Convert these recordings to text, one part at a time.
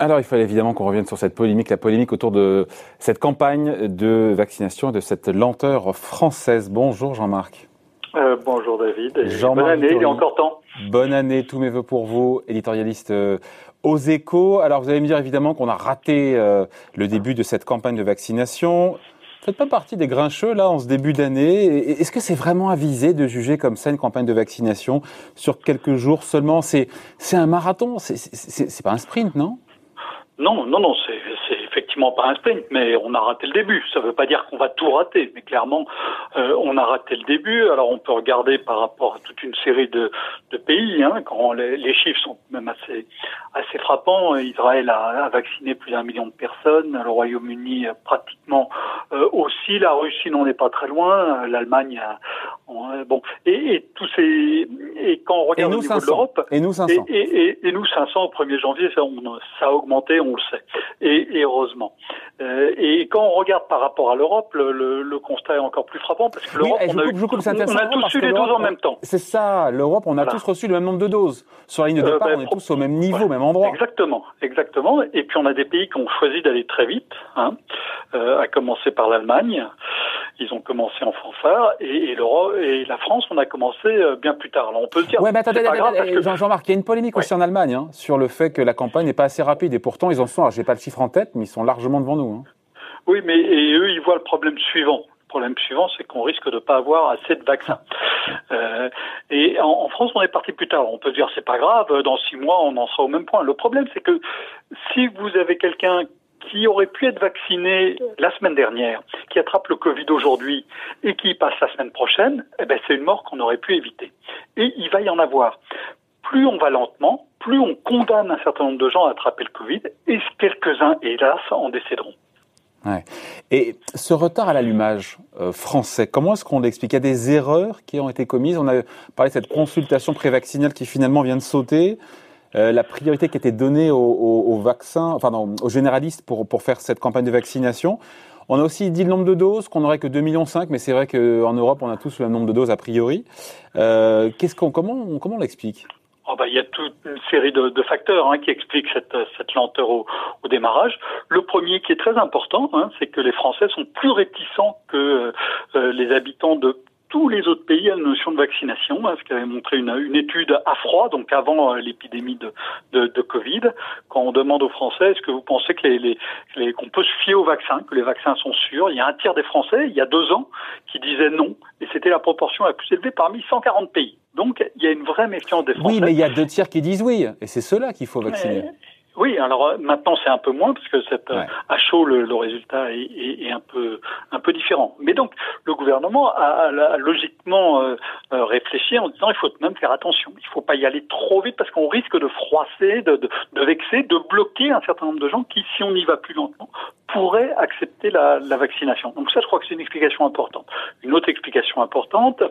Alors, il fallait évidemment qu'on revienne sur cette polémique, la polémique autour de cette campagne de vaccination et de cette lenteur française. Bonjour Jean-Marc. Euh, bonjour David. bonne année, il y a encore temps. Bonne année, tous mes voeux pour vous, éditorialiste euh, aux échos. Alors, vous allez me dire évidemment qu'on a raté euh, le début de cette campagne de vaccination. Faites pas partie des grincheux là en ce début d'année. Est-ce que c'est vraiment avisé de juger comme ça une campagne de vaccination sur quelques jours seulement? C'est un marathon, c'est pas un sprint, non? Non, non, non, c'est effectivement pas un sprint, mais on a raté le début. Ça ne veut pas dire qu'on va tout rater, mais clairement, euh, on a raté le début. Alors on peut regarder par rapport à toute une série de, de pays, hein, quand les, les, chiffres sont même assez assez frappants. Israël a, a vacciné plus d'un million de personnes, le Royaume-Uni pratiquement euh, aussi, la Russie n'en est pas très loin, l'Allemagne, bon, et, et, tous ces et quand on regarde au niveau de l'Europe, et nous 500, et, et, et, nous 500 au 1er janvier, ça, on, ça a augmenté, on le sait, et, Euh, et quand on regarde par rapport à l'Europe, le, le, le, constat est encore plus frappant parce que l'Europe, on, a, eu, on a tous eu les doses en même temps. C'est ça, l'Europe, on a tous reçu le même nombre de doses. Sur la ligne de euh, départ, ben, on est tous au même niveau, au même endroit. Exactement, exactement. Et puis on a des pays qui ont choisi d'aller très vite, hein, euh, à commencer par l'Allemagne. Ils ont commencé en fanfare et, et, et la France, on a commencé bien plus tard. Alors on peut se dire. Ouais, mais attendez, Jean-Marc, il y a une polémique aussi en Allemagne hein, sur le fait que la campagne n'est pas assez rapide et pourtant ils en sont. J'ai pas le chiffre en tête, mais sont largement devant nous. Hein. Oui, mais et eux, ils voient le problème suivant. Le problème suivant, c'est qu'on risque de pas avoir assez de vaccins. Euh, et en, en, France, on est parti plus tard. On peut se dire c'est pas grave. Dans six mois, on en sera au même point. Le problème, c'est que si vous avez quelqu'un qui aurait pu être vacciné la semaine dernière, qui attrape le Covid aujourd'hui et qui passe la semaine prochaine, eh ben c'est une mort qu'on aurait pu éviter. Et il va y en avoir. Plus on va lentement, plus on condamne un certain nombre de gens à attraper le Covid, et quelques-uns, hélas, en décéderont. Ouais. Et ce retard à l'allumage euh, français, comment est-ce qu'on l'explique? Il y a des erreurs qui ont été commises? On a parlé de cette consultation prévaccinale qui finalement vient de sauter. Euh, la priorité qui était donnée aux, aux, vaccins, enfin non, aux généralistes pour, pour faire cette campagne de vaccination. On a aussi dit le nombre de doses, qu'on n'aurait que 2,5 millions, mais c'est vrai qu'en Europe, on a tous le même nombre de doses a priori. Euh, qu'est-ce qu'on, comment, comment on l'explique? Oh bah, il y a toute une série de, de facteurs hein, qui expliquent cette, cette lenteur au, au, démarrage. Le premier qui est très important, hein, c'est que les Français sont plus réticents que euh, les habitants de tous les autres pays à la notion de vaccination, hein, ce qu'avait montré une, une, étude à froid, donc avant euh, l'épidémie de, de, de, Covid, quand on demande aux Français est-ce que vous pensez que les, les, qu'on peut se fier aux vaccins, que les vaccins sont sûrs, il y a un tiers des Français, il y a deux ans, qui disaient non, et c'était la proportion la plus élevée parmi 140 pays. Donc il y a une vraie méfiance des Français. Oui, mais il y a deux tiers qui disent oui, et c'est ceux-là qu'il faut vacciner. Mais, oui, alors euh, maintenant c'est un peu moins parce que cette, euh, à chaud le, le résultat est, est, est, un peu un peu différent. Mais donc le gouvernement a, a logiquement euh, euh, réfléchi en disant il faut même faire attention, il faut pas y aller trop vite parce qu'on risque de froisser, de, de, de, vexer, de bloquer un certain nombre de gens qui, si on y va plus lentement, pourraient accepter la, la vaccination. Donc ça, je crois que c'est une explication importante. Une autre explication importante,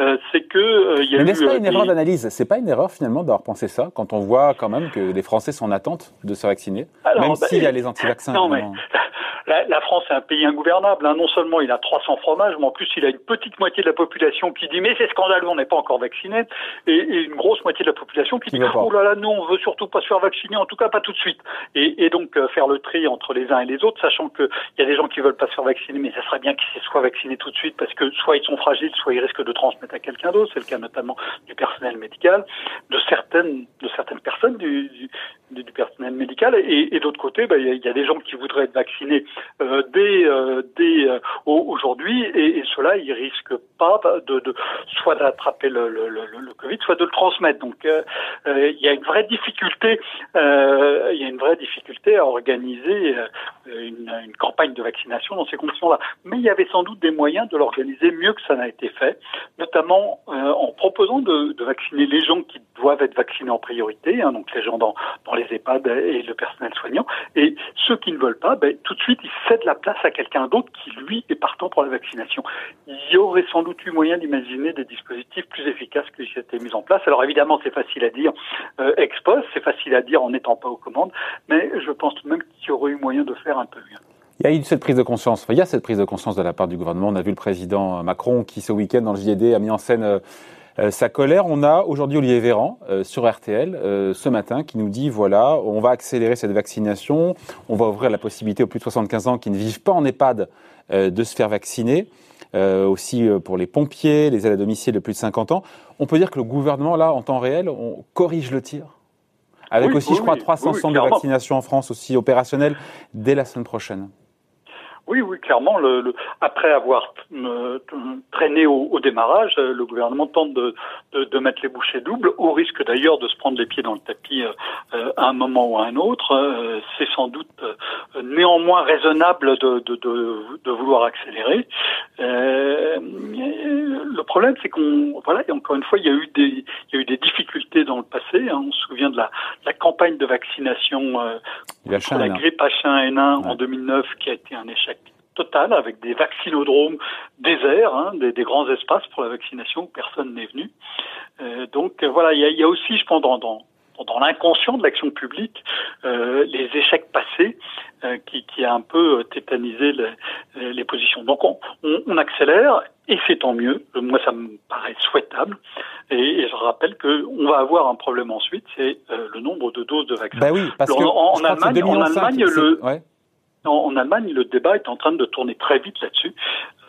euh, c'est que il y a Mais n'est-ce pas une erreur d'analyse? C'est pas une erreur finalement d'avoir pensé ça quand on voit quand même que les Français sont en attente de se vacciner, Alors, même bah, s'il y a les anti-vaccins. Non, mais la, la, France est un pays ingouvernable. Hein. Non seulement il a 300 fromages, mais en plus il a une petite moitié de la population qui dit mais c'est scandaleux, on n'est pas encore vacciné, et, et, une grosse moitié de la population qui, qui dit oh là là, nous on veut surtout pas se faire vacciner, en tout cas pas tout de suite. Et, et donc euh, faire le tri entre les uns et les autres, sachant qu'il y a des gens qui veulent pas se faire vacciner, mais ça serait bien qu'ils soient vaccinés tout de suite parce que soit ils sont fragiles, soit ils risquent de transmettre à quelqu'un d'autre. C'est le cas notamment du personnel médical, de certaines de certaines personnes du, du, du personnel médical, et, et d'autre côté, bah, il y, y, a des gens qui voudraient être vaccinés euh, dès, euh, dès euh, aujourd'hui, et, et cela, ils risquent pas de, de soit d'attraper le, le, le, le, Covid, soit de le transmettre. Donc, euh, euh, il y a une vraie difficulté, il y a une vraie difficulté à organiser une, une, campagne de vaccination dans ces conditions-là. Mais il y avait sans doute des moyens de l'organiser mieux que ça n'a été fait, notamment en proposant de, de, vacciner les gens qui doivent être vaccinés en priorité, hein, donc les gens dans, dans les EHPAD et le personnel soignant, et ceux qui ne veulent pas, ben, tout de suite, ils cèdent la place à quelqu'un d'autre qui, lui, est partant pour la vaccination. Il y aurait sans doute eu moyen d'imaginer des dispositifs plus efficaces que qui étaient mis en place. Alors évidemment, c'est facile à dire euh, ex c'est facile à dire en n'étant pas aux commandes, mais je pense tout de même qu'il y aurait eu moyen de faire un peu mieux. Il y a eu cette prise de conscience. il y a cette prise de conscience de la part du gouvernement. On a vu le président Macron qui, ce week-end, dans le JD, a mis en scène euh, euh, sa colère. On a aujourd'hui Olivier Véran euh, sur RTL ce matin qui nous dit voilà, on va accélérer cette vaccination. On va ouvrir la possibilité aux plus de 75 ans qui ne vivent pas en EHPAD de se faire vacciner. aussi pour les pompiers, les aides à domicile de plus de 50 ans. On peut dire que le gouvernement, là, en temps réel, on corrige le tir avec aussi, je crois, 300 centres de vaccination en France aussi opérationnels dès la semaine prochaine. Oui, oui, clairement. Le, après avoir euh, traîné au, démarrage, euh, le gouvernement tente de, de, mettre les bouchées doubles, au risque d'ailleurs de se prendre les pieds dans le tapis euh, à un moment ou à un autre. C'est sans doute néanmoins raisonnable de, de, vouloir accélérer. le problème, c'est qu'on, voilà, encore une fois, il y a eu des, il y a eu des difficultés dans le passé. Hein. On se souvient de la, la campagne de vaccination contre la grippe H1N1 en 2009, qui a été un échec total avec des vaccinodromes déserts, hein, des, grands espaces pour la vaccination où personne n'est venu. Euh, donc euh, voilà, il y a, aussi, je pense, dans, dans, l'inconscient de l'action publique, euh, les échecs passés qui, qui, a un peu tétanisé les, les positions. Donc on, on, accélère et c'est tant mieux. Moi, ça me paraît souhaitable. Et, je rappelle qu'on va avoir un problème ensuite, c'est le nombre de doses de vaccins. Bah oui, parce que en, Allemagne, en Allemagne, le en, Allemagne, le débat est en train de tourner très vite là-dessus.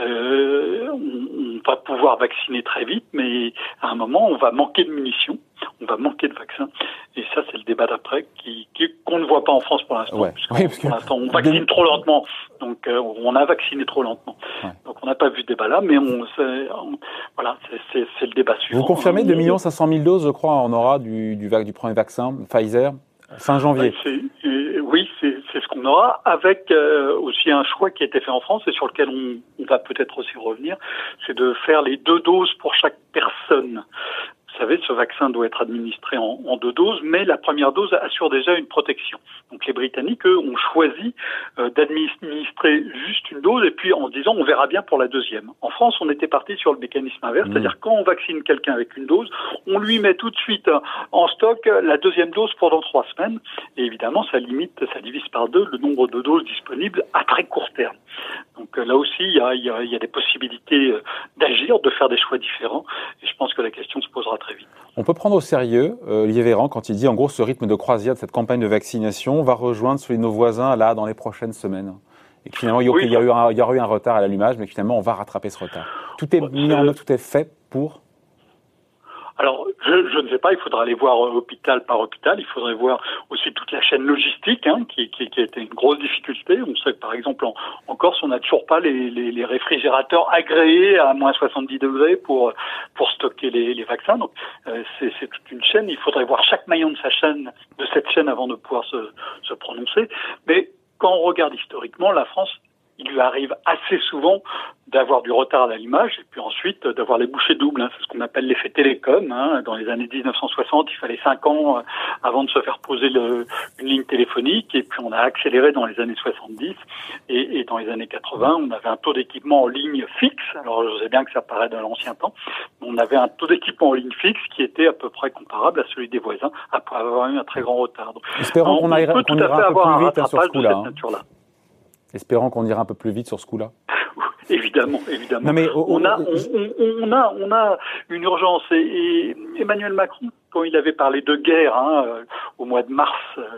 Euh, on, va pouvoir vacciner très vite, mais à un moment, on va manquer de munitions, on va manquer de vaccins. Et ça, c'est le débat d'après qui, qu'on ne voit pas en France pour l'instant. Ouais. pour l'instant, on vaccine trop lentement. Donc, euh, on a vacciné trop lentement. Donc, on n'a pas vu ce débat-là, mais on, voilà, c'est, le débat suivant. Vous confirmez 2 500 000 doses, je crois, on aura du, du, du premier vaccin Pfizer? Fin janvier. oui, c'est ce qu'on aura, avec euh, aussi un choix qui a été fait en France et sur lequel on va peut-être aussi revenir, c'est de faire les deux doses pour chaque personne. Vous savez, ce vaccin doit être administré en, en, deux doses, mais la première dose assure déjà une protection. Donc les Britanniques, eux, ont choisi euh, d'administrer juste une dose et puis en disant on verra bien pour la deuxième. En France, on était parti sur le mécanisme inverse, mmh. c'est-à-dire quand on vaccine quelqu'un avec une dose, on lui met tout de suite euh, en stock la deuxième dose pendant trois semaines. Et évidemment, ça limite, ça divise par deux le nombre de doses disponibles à très court terme. Donc euh, là aussi, il y a, y a, des possibilités d'agir, de faire des choix différents. Et je pense que la question se posera très vite. On peut prendre au sérieux euh, quand il dit en gros ce rythme de croisière de cette campagne de vaccination va rejoindre celui de nos voisins là dans les prochaines semaines. Et que finalement il y, aura eu un, il y aura eu un retard à l'allumage, mais finalement on va rattraper ce retard. Tout est mis en œuvre, tout est fait pour alors, je, je, ne sais pas, il faudra aller voir hôpital par hôpital, il faudrait voir aussi toute la chaîne logistique, hein, qui, qui, qui, a été une grosse difficulté. On sait que, par exemple, en, en Corse, on n'a toujours pas les, les, les, réfrigérateurs agréés à moins 70 degrés pour, pour stocker les, les vaccins. Donc, euh, c'est toute une chaîne. Il faudrait voir chaque maillon de sa chaîne, de cette chaîne, avant de pouvoir se, se prononcer. Mais quand on regarde historiquement, la France il lui arrive assez souvent d'avoir du retard à l'allumage et puis ensuite d'avoir les bouchées doubles. Hein. C'est ce qu'on appelle l'effet télécom. Hein. Dans les années 1960, il fallait cinq ans euh, avant de se faire poser le, une ligne téléphonique et puis on a accéléré dans les années 70 et, et dans les années 80, on avait un taux d'équipement en ligne fixe. Alors je sais bien que ça paraît de l'ancien temps. On avait un taux d'équipement en ligne fixe qui était à peu près comparable à celui des voisins après avoir eu un très grand retard. Donc, Espérons qu'on ira, qu ira un peu plus vite hein, sur ce coup-là. Espérons qu'on ira un peu plus vite sur ce coup-là. évidemment, évidemment. mais on, a, on, a, on a une urgence. Et, Emmanuel Macron, quand il avait parlé de guerre hein, euh, au mois de mars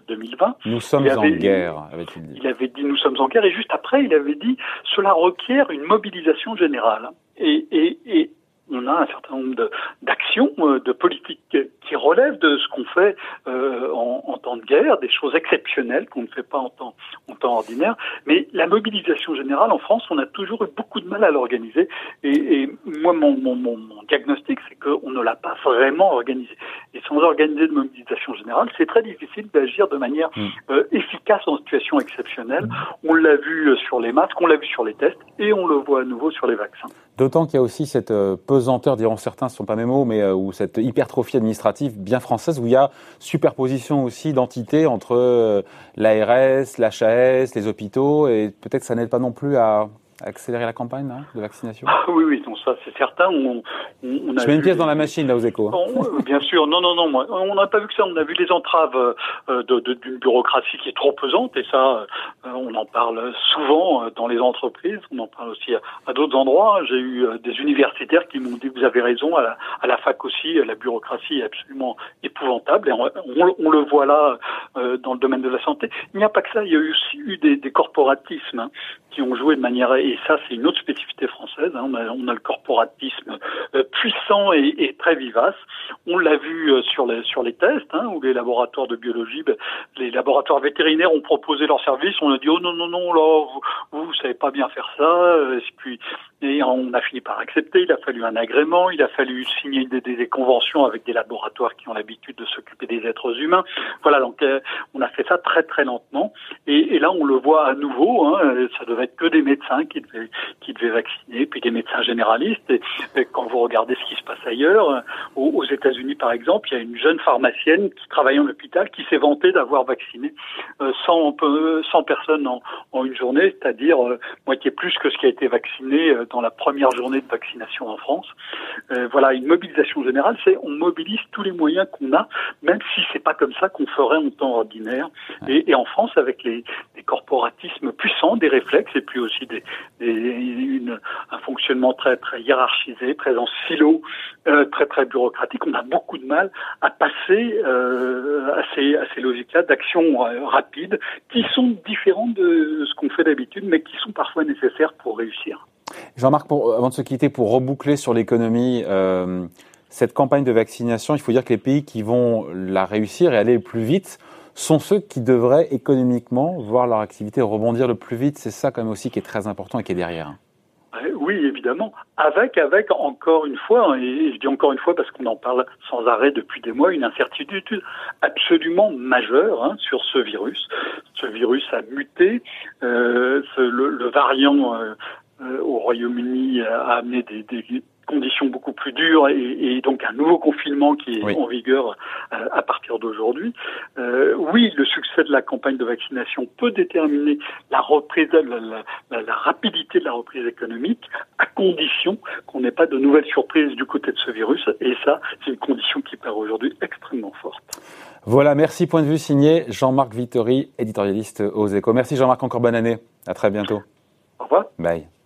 2020, euh, nous sommes en guerre, avait-il dit. Il avait dit nous sommes en guerre, et juste après, il avait dit cela requiert une mobilisation générale. Et, et, et on a un certain nombre d'actions, euh, de, politiques qui relèvent de ce qu'on fait euh, en, en, temps de guerre, des choses exceptionnelles qu'on ne fait pas en temps, en temps ordinaire. Mais la mobilisation générale en France, on a toujours eu beaucoup de mal à l'organiser. Et, et, moi, mon, mon, mon, diagnostic, c'est qu'on ne l'a pas vraiment organisée. Et sans organiser de mobilisation générale, c'est très difficile d'agir de manière mmh. euh, efficace en situation exceptionnelle. On l'a vu sur les masques, on l'a vu sur les tests, et on le voit à nouveau sur les vaccins. D'autant qu'il y a aussi cette pesanteur, diront certains, ce ne sont pas mes mots, mais euh, ou cette hypertrophie administrative bien française, où il y a superposition aussi d'entités entre euh, l'ARS, l'HAS, les hôpitaux, et peut-être ça n'aide pas non plus à, accélérer la campagne de vaccination ah, Oui, oui, ça c'est certain. On, on a Je mets une pièce dans la machine là aux échos. Hein. bien sûr, non, non, non. on n'a pas vu que ça. On a vu les entraves euh, d'une bureaucratie qui est trop pesante et ça, euh, on en parle souvent euh, dans les entreprises. On en parle aussi à, d'autres endroits. J'ai eu des universitaires qui m'ont dit vous avez raison. À la, à la, fac aussi, la bureaucratie est absolument épouvantable et on, on, le voit là dans le domaine de la santé. Il n'y a pas que ça. Il y a aussi eu des, des corporatismes hein, qui ont joué de manière et ça c'est une autre spécificité française. Hein. On, a, on, a, le corporatisme puissant et, et, très vivace. On l'a vu sur les sur les tests hein, où les laboratoires de biologie, ben, les laboratoires vétérinaires ont proposé leur service. On a dit oh non non non là vous, vous, savez pas bien faire ça. Puis et on a fini par accepter. Il a fallu un agrément, il a fallu signer des, des, conventions avec des laboratoires qui ont l'habitude de s'occuper des êtres humains. Voilà donc euh, on a fait ça très très lentement. Et, et là on le voit à nouveau. Hein, ça devait être que des médecins qui devaient qui devaient vacciner, puis des médecins généralistes. Et, quand vous regardez ce qui se passe ailleurs, aux, aux États-Unis par exemple, il y a une jeune pharmacienne qui travaille en hôpital qui s'est vantée d'avoir vacciné euh, 100, 100 personnes en, en une journée, c'est-à-dire euh, moitié plus que ce qui a été vacciné euh, dans la première journée de vaccination en France. Euh, voilà, une mobilisation générale, c'est on mobilise tous les moyens qu'on a, même si c'est pas comme ça qu'on ferait en temps ordinaire. Et, et en France, avec les, corporatismes puissants, des réflexes, et puis aussi des, des une, un fonctionnement très très hiérarchisé, très en silo, euh, très très bureaucratique, on a beaucoup de mal à passer euh, à ces, à ces logiques-là d'action rapide, qui sont différentes de ce qu'on fait d'habitude, mais qui sont parfois nécessaires pour réussir. Jean-Marc, avant de se quitter, pour reboucler sur l'économie, euh, cette campagne de vaccination, il faut dire que les pays qui vont la réussir et aller le plus vite sont ceux qui devraient économiquement voir leur activité rebondir le plus vite. C'est ça quand même aussi qui est très important et qui est derrière. Oui, évidemment. Avec, avec encore une fois, hein, et je dis encore une fois parce qu'on en parle sans arrêt depuis des mois, une incertitude absolument majeure hein, sur ce virus. Ce virus a muté. Euh, le, variant euh, au Royaume-Uni a amené des, des, conditions beaucoup plus dures et, et, donc un nouveau confinement qui est oui. en vigueur euh, à partir d'aujourd'hui. Euh, oui, le succès de la campagne de vaccination peut déterminer la reprise, la, la, la rapidité de la reprise économique, à condition qu'on n'ait pas de nouvelles surprises du côté de ce virus. Et ça, c'est une condition qui paraît aujourd'hui extrêmement forte. Voilà, merci. Point de vue signé Jean-Marc Vittori, éditorialiste aux Échos. Merci Jean-Marc, encore bonne année. À très bientôt. Au revoir. Bye.